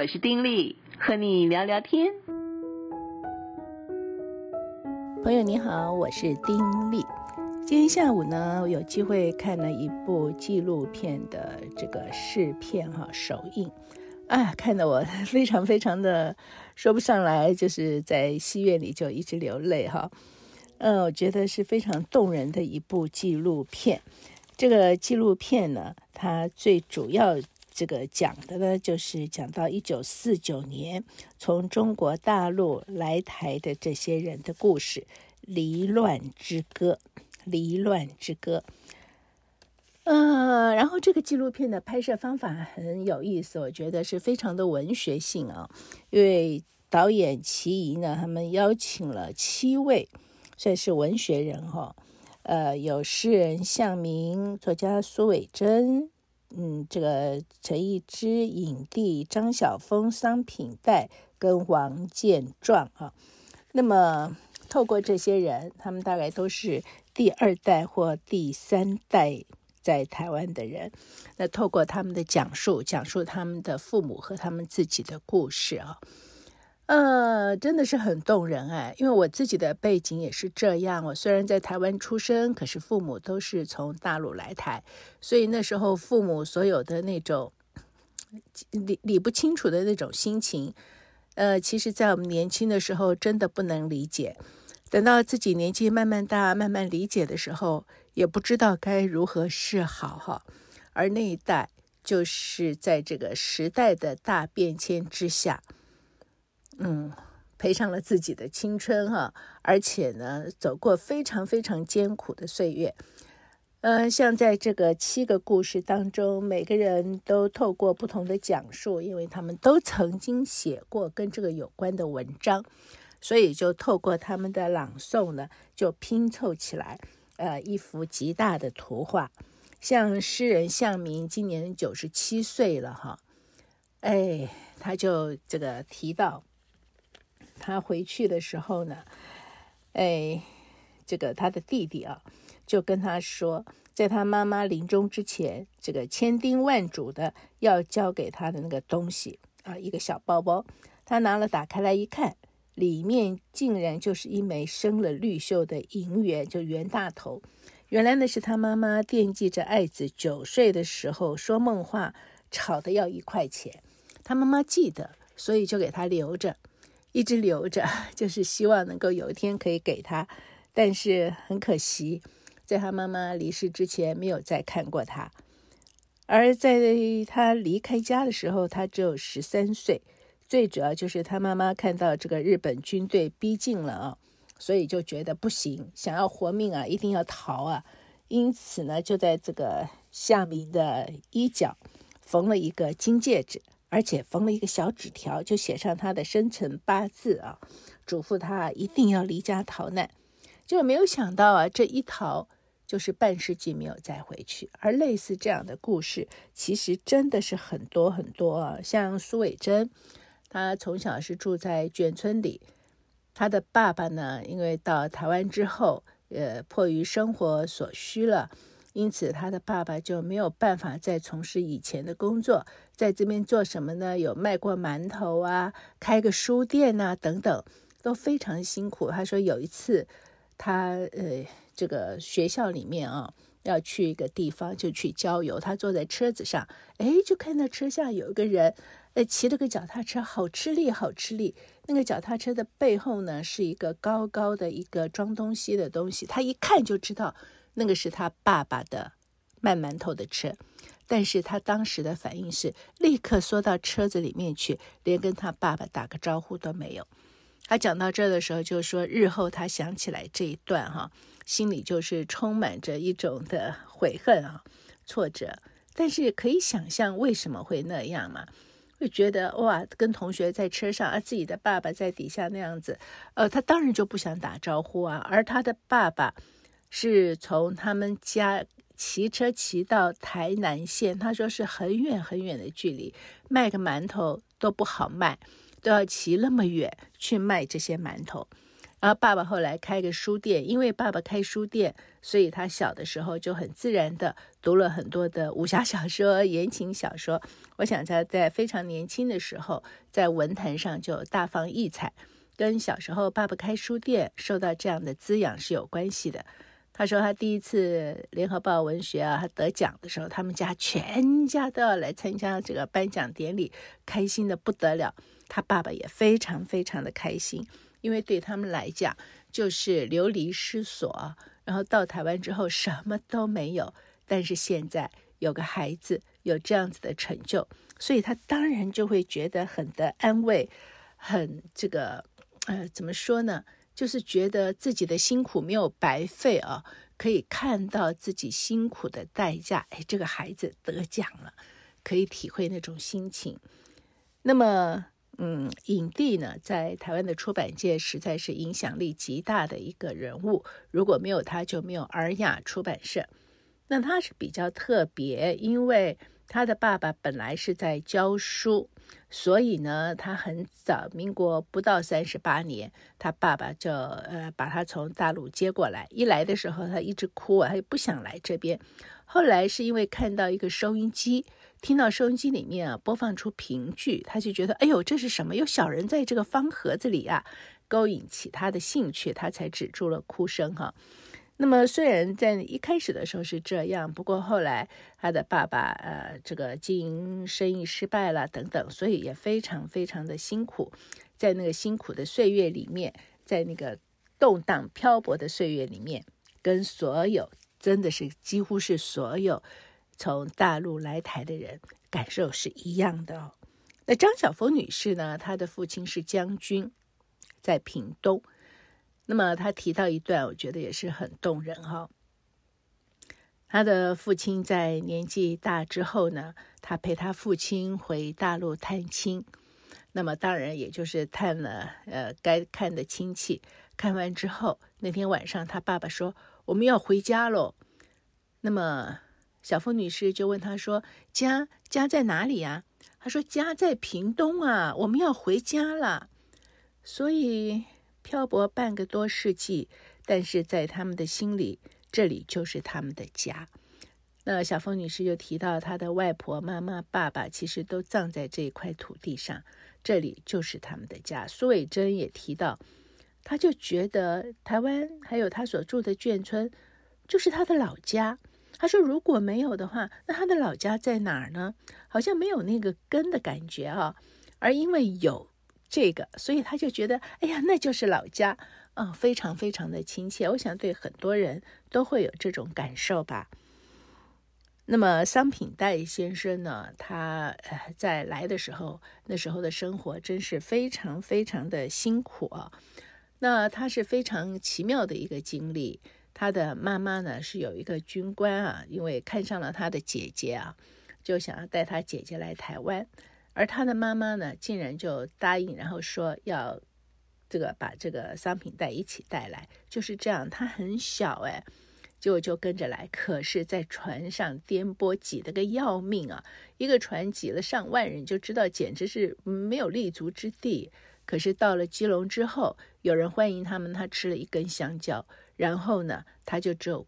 我是丁力，和你聊聊天。朋友你好，我是丁力。今天下午呢，我有机会看了一部纪录片的这个试片哈首映，啊，看得我非常非常的说不上来，就是在戏院里就一直流泪哈。嗯，我觉得是非常动人的一部纪录片。这个纪录片呢，它最主要。这个讲的呢，就是讲到一九四九年从中国大陆来台的这些人的故事，《离乱之歌》。离乱之歌。嗯，然后这个纪录片的拍摄方法很有意思，我觉得是非常的文学性啊。因为导演齐仪呢，他们邀请了七位算是文学人哈，呃，有诗人向明，作家苏伟珍。嗯，这个陈一之、影帝张晓峰、桑品代跟王建壮啊，那么透过这些人，他们大概都是第二代或第三代在台湾的人，那透过他们的讲述，讲述他们的父母和他们自己的故事啊。呃，真的是很动人哎，因为我自己的背景也是这样。我虽然在台湾出生，可是父母都是从大陆来台，所以那时候父母所有的那种理理不清楚的那种心情，呃，其实在我们年轻的时候真的不能理解。等到自己年纪慢慢大，慢慢理解的时候，也不知道该如何是好哈。而那一代就是在这个时代的大变迁之下。嗯，赔上了自己的青春哈，而且呢，走过非常非常艰苦的岁月。呃，像在这个七个故事当中，每个人都透过不同的讲述，因为他们都曾经写过跟这个有关的文章，所以就透过他们的朗诵呢，就拼凑起来，呃，一幅极大的图画。像诗人向明今年九十七岁了哈，哎，他就这个提到。他回去的时候呢，哎，这个他的弟弟啊，就跟他说，在他妈妈临终之前，这个千叮万嘱的要交给他的那个东西啊，一个小包包。他拿了，打开来一看，里面竟然就是一枚生了绿锈的银元，就袁大头。原来那是他妈妈惦记着爱子九岁的时候说梦话，吵的要一块钱。他妈妈记得，所以就给他留着。一直留着，就是希望能够有一天可以给他，但是很可惜，在他妈妈离世之前没有再看过他。而在他离开家的时候，他只有十三岁。最主要就是他妈妈看到这个日本军队逼近了啊，所以就觉得不行，想要活命啊，一定要逃啊。因此呢，就在这个夏明的衣角缝了一个金戒指。而且缝了一个小纸条，就写上他的生辰八字啊，嘱咐他一定要离家逃难。结果没有想到啊，这一逃就是半世纪没有再回去。而类似这样的故事，其实真的是很多很多啊。像苏伟珍，他从小是住在眷村里，他的爸爸呢，因为到台湾之后，呃，迫于生活所需了。因此，他的爸爸就没有办法再从事以前的工作，在这边做什么呢？有卖过馒头啊，开个书店啊，等等，都非常辛苦。他说有一次，他呃，这个学校里面啊，要去一个地方，就去郊游。他坐在车子上，哎，就看到车下有一个人，呃，骑了个脚踏车，好吃力，好吃力。那个脚踏车的背后呢，是一个高高的一个装东西的东西，他一看就知道。那个是他爸爸的卖馒头的车，但是他当时的反应是立刻缩到车子里面去，连跟他爸爸打个招呼都没有。他讲到这儿的时候，就说日后他想起来这一段哈，心里就是充满着一种的悔恨啊、挫折。但是可以想象为什么会那样嘛？会觉得哇，跟同学在车上，而自己的爸爸在底下那样子，呃，他当然就不想打招呼啊。而他的爸爸。是从他们家骑车骑到台南县，他说是很远很远的距离，卖个馒头都不好卖，都要骑那么远去卖这些馒头。然后爸爸后来开个书店，因为爸爸开书店，所以他小的时候就很自然的读了很多的武侠小说、言情小说。我想他在非常年轻的时候，在文坛上就大放异彩，跟小时候爸爸开书店受到这样的滋养是有关系的。他说他第一次联合报文学啊，他得奖的时候，他们家全家都要来参加这个颁奖典礼，开心的不得了。他爸爸也非常非常的开心。因为对他们来讲，就是流离失所，然后到台湾之后什么都没有，但是现在有个孩子有这样子的成就，所以他当然就会觉得很的安慰，很这个呃怎么说呢？就是觉得自己的辛苦没有白费啊，可以看到自己辛苦的代价。哎，这个孩子得奖了，可以体会那种心情。那么。嗯，影帝呢，在台湾的出版界实在是影响力极大的一个人物。如果没有他，就没有尔雅出版社。那他是比较特别，因为他的爸爸本来是在教书，所以呢，他很早，民国不到三十八年，他爸爸就呃把他从大陆接过来。一来的时候，他一直哭啊，他就不想来这边。后来是因为看到一个收音机。听到收音机里面啊播放出评剧，他就觉得哎呦，这是什么？有小人在这个方盒子里啊，勾引起他的兴趣，他才止住了哭声哈。那么虽然在一开始的时候是这样，不过后来他的爸爸呃这个经营生意失败了等等，所以也非常非常的辛苦，在那个辛苦的岁月里面，在那个动荡漂泊的岁月里面，跟所有真的是几乎是所有。从大陆来台的人感受是一样的哦。那张晓峰女士呢？她的父亲是将军，在屏东。那么她提到一段，我觉得也是很动人哈、哦。她的父亲在年纪大之后呢，她陪她父亲回大陆探亲。那么当然也就是探了呃该看的亲戚。看完之后，那天晚上他爸爸说：“我们要回家喽。”那么。小凤女士就问他说：“家家在哪里呀？”他说：“家在屏东啊，我们要回家了。”所以漂泊半个多世纪，但是在他们的心里，这里就是他们的家。那小凤女士就提到，她的外婆、妈妈、爸爸其实都葬在这一块土地上，这里就是他们的家。苏伟珍也提到，她就觉得台湾还有她所住的眷村，就是她的老家。他说：“如果没有的话，那他的老家在哪儿呢？好像没有那个根的感觉啊。而因为有这个，所以他就觉得，哎呀，那就是老家啊，非常非常的亲切。我想对很多人都会有这种感受吧。那么桑品代先生呢，他呃在来的时候，那时候的生活真是非常非常的辛苦啊。那他是非常奇妙的一个经历。”他的妈妈呢，是有一个军官啊，因为看上了他的姐姐啊，就想要带他姐姐来台湾，而他的妈妈呢，竟然就答应，然后说要这个把这个商品袋一起带来，就是这样。他很小哎，结果就跟着来，可是，在船上颠簸挤得个要命啊，一个船挤了上万人，就知道简直是没有立足之地。可是到了基隆之后，有人欢迎他们，他吃了一根香蕉。然后呢，他就只有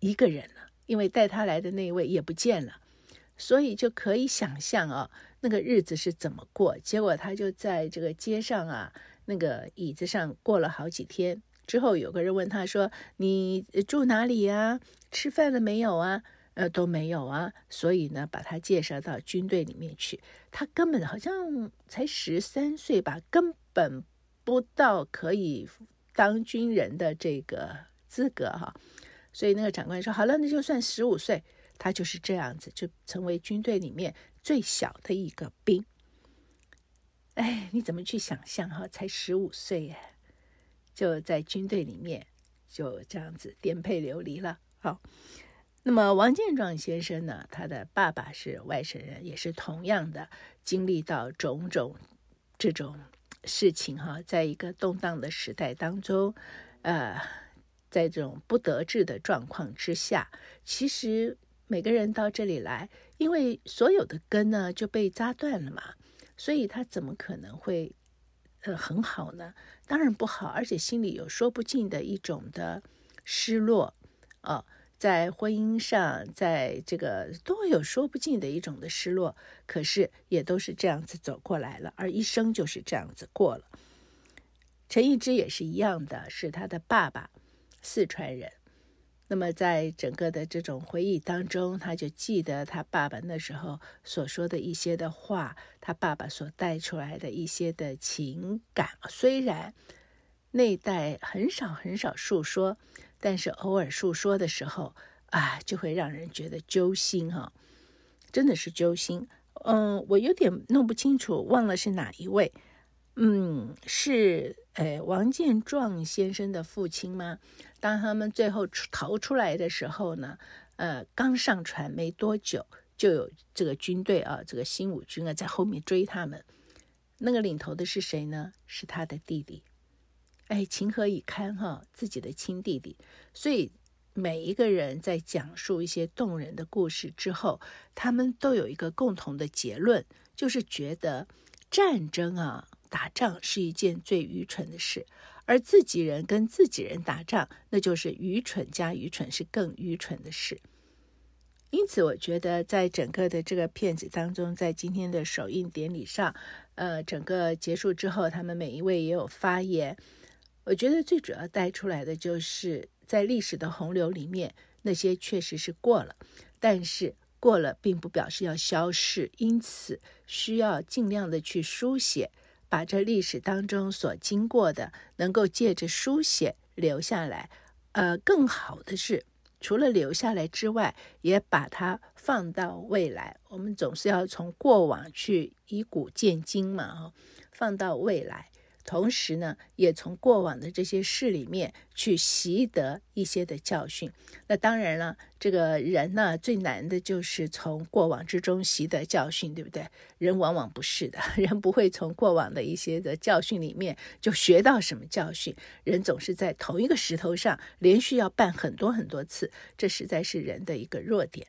一个人了，因为带他来的那位也不见了，所以就可以想象啊，那个日子是怎么过。结果他就在这个街上啊，那个椅子上过了好几天。之后有个人问他说：“你住哪里呀？吃饭了没有啊？”呃，都没有啊。所以呢，把他介绍到军队里面去。他根本好像才十三岁吧，根本不到可以。当军人的这个资格哈，所以那个长官说：“好了，那就算十五岁，他就是这样子，就成为军队里面最小的一个兵。”哎，你怎么去想象哈？才十五岁哎，就在军队里面就这样子颠沛流离了。好，那么王建壮先生呢？他的爸爸是外省人，也是同样的经历到种种这种。事情哈，在一个动荡的时代当中，呃，在这种不得志的状况之下，其实每个人到这里来，因为所有的根呢就被扎断了嘛，所以他怎么可能会呃很好呢？当然不好，而且心里有说不尽的一种的失落啊、在婚姻上，在这个都有说不尽的一种的失落。可是也都是这样子走过来了，而一生就是这样子过了。陈一之也是一样的，是他的爸爸，四川人。那么，在整个的这种回忆当中，他就记得他爸爸那时候所说的一些的话，他爸爸所带出来的一些的情感。虽然那一代很少很少述说，但是偶尔述说的时候啊，就会让人觉得揪心哈、真的是揪心。嗯，我有点弄不清楚，忘了是哪一位。嗯，是诶，王建壮先生的父亲吗？当他们最后逃出来的时候呢，呃，刚上船没多久，就有这个军队啊，这个新五军啊，在后面追他们。那个领头的是谁呢？是他的弟弟。哎，情何以堪哈，自己的亲弟弟。所以每一个人在讲述一些动人的故事之后，他们都有一个共同的结论，就是觉得战争啊，打仗是一件最愚蠢的事。而自己人跟自己人打仗，那就是愚蠢加愚蠢，是更愚蠢的事。因此，我觉得在整个的这个片子当中，在今天的首映典礼上，呃，整个结束之后，他们每一位也有发言。我觉得最主要带出来的就是，在历史的洪流里面，那些确实是过了，但是过了并不表示要消逝，因此需要尽量的去书写。把这历史当中所经过的，能够借着书写留下来，呃，更好的是，除了留下来之外，也把它放到未来。我们总是要从过往去以古鉴今嘛，哈，放到未来。同时呢，也从过往的这些事里面去习得一些的教训。那当然了，这个人呢，最难的就是从过往之中习得教训，对不对？人往往不是的，人不会从过往的一些的教训里面就学到什么教训。人总是在同一个石头上连续要绊很多很多次，这实在是人的一个弱点。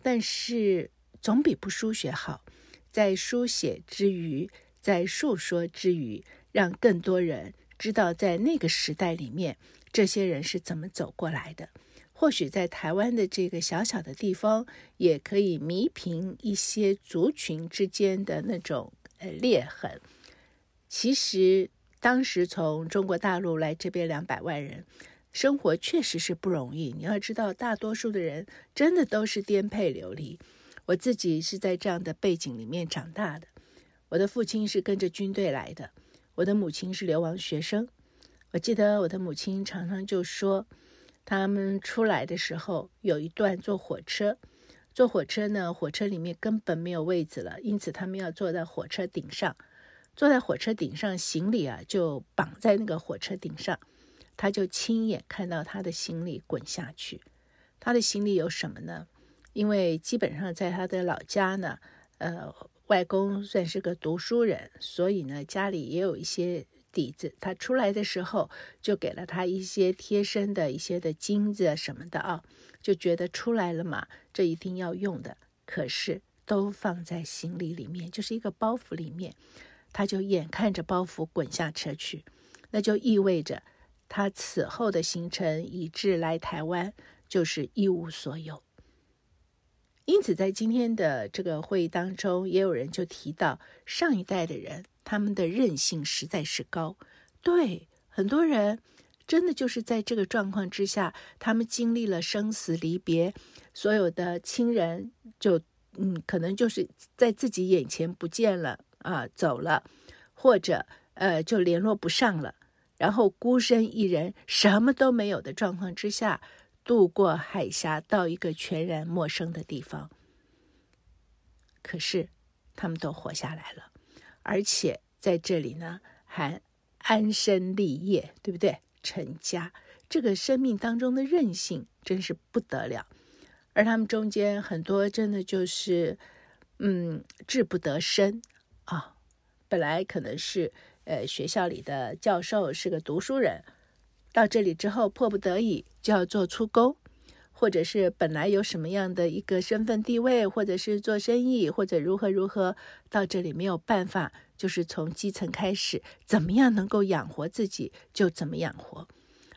但是总比不书写好，在书写之余，在述说之余。让更多人知道，在那个时代里面，这些人是怎么走过来的。或许在台湾的这个小小的地方，也可以弥平一些族群之间的那种呃裂痕。其实当时从中国大陆来这边两百万人，生活确实是不容易。你要知道，大多数的人真的都是颠沛流离。我自己是在这样的背景里面长大的。我的父亲是跟着军队来的。我的母亲是流亡学生，我记得我的母亲常常就说，他们出来的时候有一段坐火车，坐火车呢，火车里面根本没有位子了，因此他们要坐在火车顶上，坐在火车顶上，行李啊就绑在那个火车顶上，他就亲眼看到他的行李滚下去。他的行李有什么呢？因为基本上在他的老家呢，呃。外公算是个读书人，所以呢，家里也有一些底子。他出来的时候，就给了他一些贴身的一些的金子什么的啊，就觉得出来了嘛，这一定要用的。可是都放在行李里面，就是一个包袱里面，他就眼看着包袱滚下车去，那就意味着他此后的行程以至来台湾就是一无所有。因此，在今天的这个会议当中，也有人就提到上一代的人，他们的韧性实在是高。对，很多人真的就是在这个状况之下，他们经历了生死离别，所有的亲人就嗯，可能就是在自己眼前不见了啊，走了，或者呃，就联络不上了，然后孤身一人，什么都没有的状况之下。渡过海峡到一个全然陌生的地方，可是他们都活下来了，而且在这里呢还安身立业，对不对？成家，这个生命当中的韧性真是不得了。而他们中间很多真的就是，嗯，志不得伸啊。本来可能是呃学校里的教授，是个读书人。到这里之后，迫不得已就要做出工，或者是本来有什么样的一个身份地位，或者是做生意，或者如何如何，到这里没有办法，就是从基层开始，怎么样能够养活自己就怎么养活。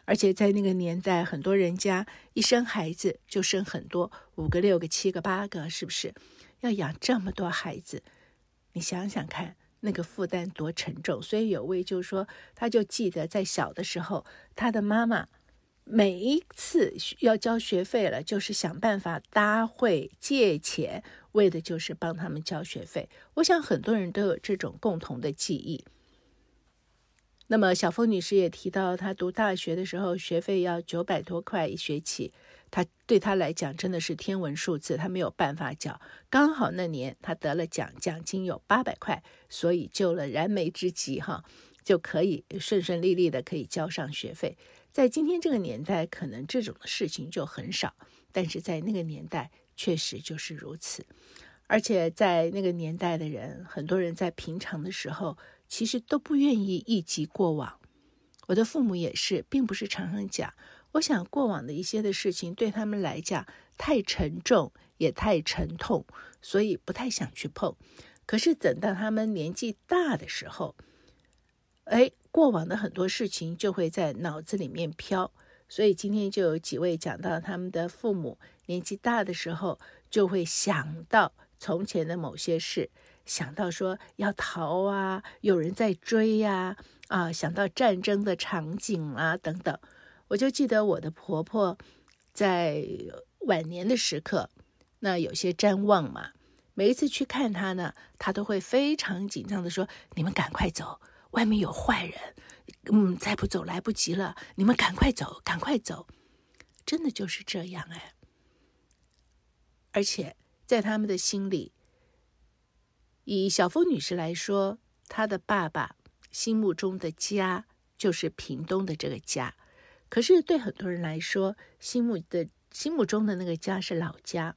而且在那个年代，很多人家一生孩子就生很多，五个、六个、七个、八个，是不是？要养这么多孩子，你想想看，那个负担多沉重。所以有位就说，他就记得在小的时候，他的妈妈每一次要交学费了，就是想办法搭会借钱，为的就是帮他们交学费。我想很多人都有这种共同的记忆。那么小峰女士也提到，她读大学的时候学费要九百多块一学期，她对她来讲真的是天文数字，她没有办法缴。刚好那年她得了奖，奖金有八百块，所以救了燃眉之急，哈，就可以顺顺利利的可以交上学费。在今天这个年代，可能这种的事情就很少，但是在那个年代确实就是如此。而且在那个年代的人，很多人在平常的时候。其实都不愿意忆及过往，我的父母也是，并不是常常讲。我想过往的一些的事情对他们来讲太沉重，也太沉痛，所以不太想去碰。可是等到他们年纪大的时候，哎，过往的很多事情就会在脑子里面飘。所以今天就有几位讲到他们的父母年纪大的时候，就会想到从前的某些事。想到说要逃啊，有人在追呀，啊，想到战争的场景啊等等，我就记得我的婆婆在晚年的时刻，那有些瞻望嘛，每一次去看她呢，她都会非常紧张的说：“你们赶快走，外面有坏人，嗯，再不走来不及了，你们赶快走，赶快走。”真的就是这样哎，而且在他们的心里。以小峰女士来说，她的爸爸心目中的家就是屏东的这个家。可是对很多人来说，心目的心目中的那个家是老家。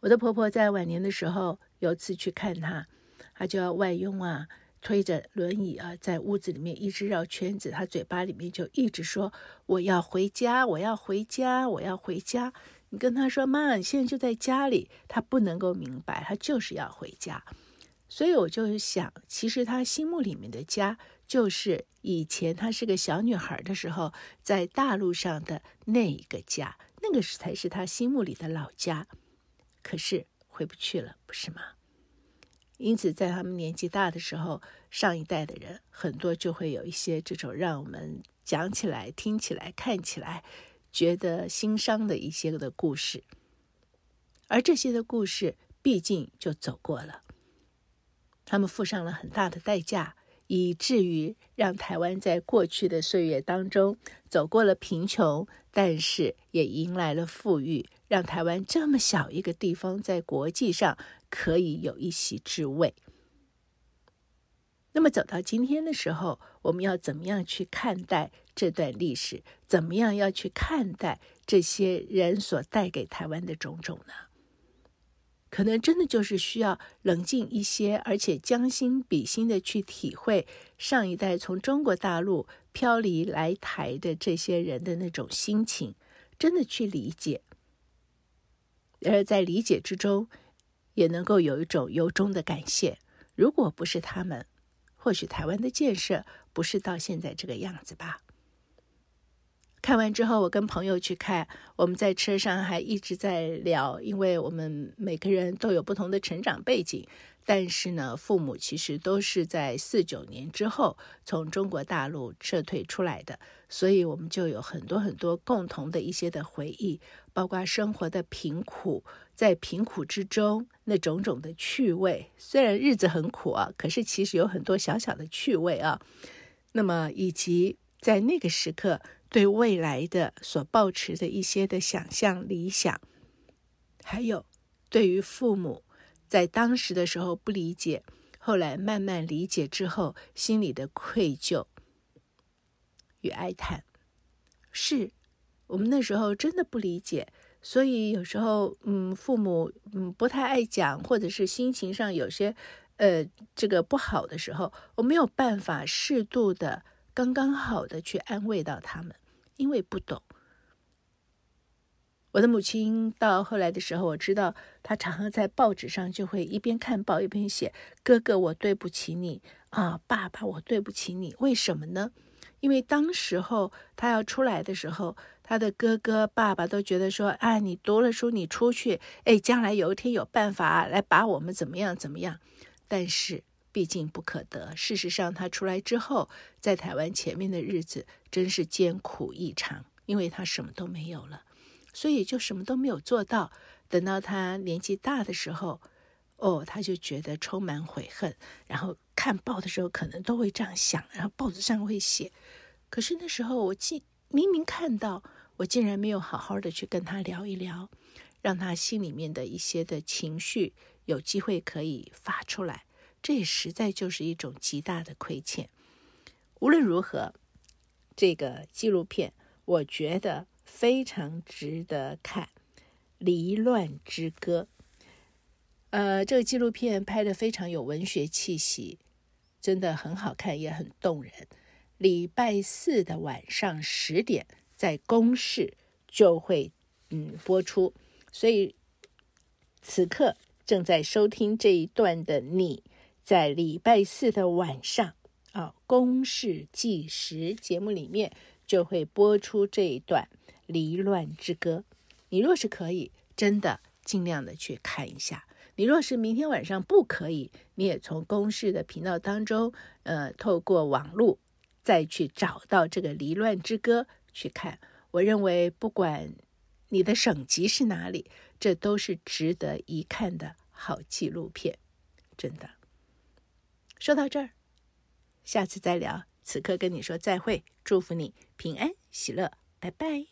我的婆婆在晚年的时候，有次去看她，她就要外佣啊，推着轮椅啊，在屋子里面一直绕圈子，她嘴巴里面就一直说：“我要回家，我要回家，我要回家。”你跟他说：“妈，你现在就在家里。”他不能够明白，他就是要回家。所以我就想，其实他心目里面的家，就是以前他是个小女孩的时候，在大陆上的那一个家，那个是才是他心目里的老家。可是回不去了，不是吗？因此，在他们年纪大的时候，上一代的人很多就会有一些这种让我们讲起来、听起来、看起来。觉得心伤的一些的故事，而这些的故事毕竟就走过了，他们付上了很大的代价，以至于让台湾在过去的岁月当中走过了贫穷，但是也迎来了富裕，让台湾这么小一个地方在国际上可以有一席之位。那么走到今天的时候，我们要怎么样去看待这段历史？怎么样要去看待这些人所带给台湾的种种呢？可能真的就是需要冷静一些，而且将心比心的去体会上一代从中国大陆漂离来台的这些人的那种心情，真的去理解，而在理解之中，也能够有一种由衷的感谢。如果不是他们，或许台湾的建设不是到现在这个样子吧。看完之后，我跟朋友去看，我们在车上还一直在聊，因为我们每个人都有不同的成长背景，但是呢，父母其实都是在四九年之后从中国大陆撤退出来的，所以我们就有很多很多共同的一些的回忆，包括生活的贫苦。在贫苦之中，那种种的趣味，虽然日子很苦啊，可是其实有很多小小的趣味啊。那么，以及在那个时刻对未来的所抱持的一些的想象、理想，还有对于父母在当时的时候不理解，后来慢慢理解之后，心里的愧疚与哀叹，是我们那时候真的不理解。所以有时候，嗯，父母嗯不太爱讲，或者是心情上有些，呃，这个不好的时候，我没有办法适度的、刚刚好的去安慰到他们，因为不懂。我的母亲到后来的时候，我知道她常常在报纸上就会一边看报一边写：“哥哥，我对不起你啊，爸爸，我对不起你。”为什么呢？因为当时候他要出来的时候，他的哥哥、爸爸都觉得说：“啊，你读了书，你出去，哎，将来有一天有办法来把我们怎么样怎么样。”但是毕竟不可得。事实上，他出来之后，在台湾前面的日子真是艰苦异常，因为他什么都没有了。所以就什么都没有做到。等到他年纪大的时候，哦，他就觉得充满悔恨。然后看报的时候，可能都会这样想。然后报纸上会写。可是那时候我竟明明看到，我竟然没有好好的去跟他聊一聊，让他心里面的一些的情绪有机会可以发出来。这也实在就是一种极大的亏欠。无论如何，这个纪录片，我觉得。非常值得看，《离乱之歌》。呃，这个纪录片拍得非常有文学气息，真的很好看，也很动人。礼拜四的晚上十点，在公视就会嗯播出，所以此刻正在收听这一段的你，在礼拜四的晚上啊，公视纪实节目里面就会播出这一段。《离乱之歌》，你若是可以，真的尽量的去看一下。你若是明天晚上不可以，你也从公视的频道当中，呃，透过网络再去找到这个《离乱之歌》去看。我认为，不管你的省级是哪里，这都是值得一看的好纪录片，真的。说到这儿，下次再聊。此刻跟你说再会，祝福你平安喜乐。拜拜。